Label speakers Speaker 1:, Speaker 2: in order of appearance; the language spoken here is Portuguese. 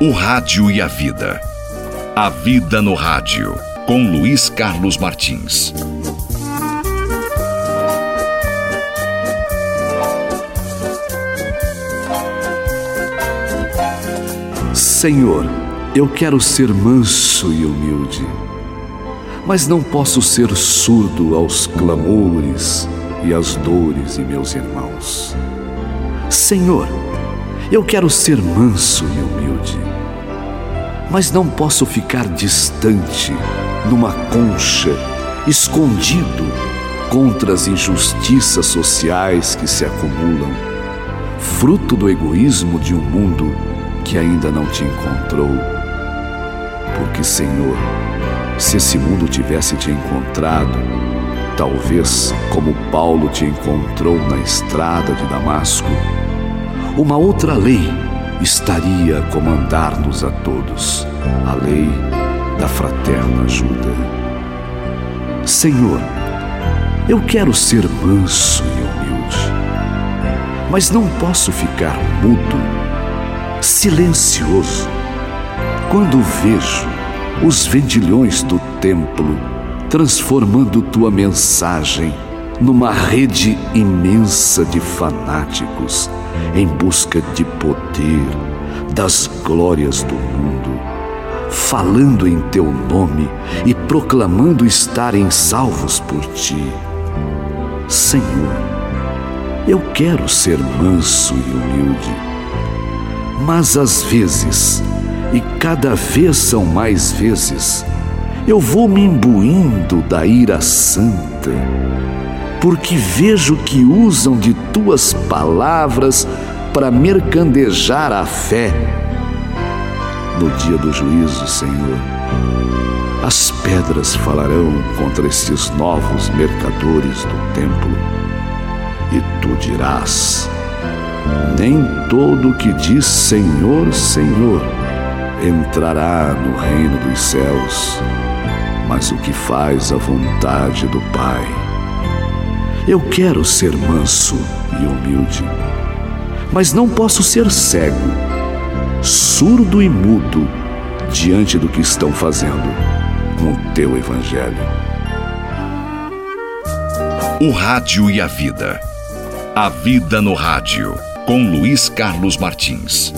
Speaker 1: O Rádio e a Vida. A Vida no Rádio, com Luiz Carlos Martins.
Speaker 2: Senhor, eu quero ser manso e humilde, mas não posso ser surdo aos clamores e às dores de meus irmãos. Senhor, eu quero ser manso e humilde, mas não posso ficar distante, numa concha, escondido contra as injustiças sociais que se acumulam, fruto do egoísmo de um mundo que ainda não te encontrou. Porque, Senhor, se esse mundo tivesse te encontrado, talvez como Paulo te encontrou na estrada de Damasco, uma outra lei estaria a comandar-nos a todos, a lei da fraterna ajuda. Senhor, eu quero ser manso e humilde, mas não posso ficar mudo, silencioso, quando vejo os vendilhões do templo transformando tua mensagem numa rede imensa de fanáticos em busca de poder, das glórias do mundo, falando em teu nome e proclamando estarem salvos por ti. Senhor, eu quero ser manso e humilde, mas às vezes, e cada vez são mais vezes, eu vou me imbuindo da ira santa porque vejo que usam de tuas palavras para mercandejar a fé. No dia do juízo, Senhor, as pedras falarão contra esses novos mercadores do templo, e tu dirás: Nem todo que diz Senhor, Senhor entrará no reino dos céus, mas o que faz a vontade do Pai. Eu quero ser manso e humilde, mas não posso ser cego, surdo e mudo diante do que estão fazendo com o teu Evangelho.
Speaker 1: O Rádio e a Vida. A Vida no Rádio, com Luiz Carlos Martins.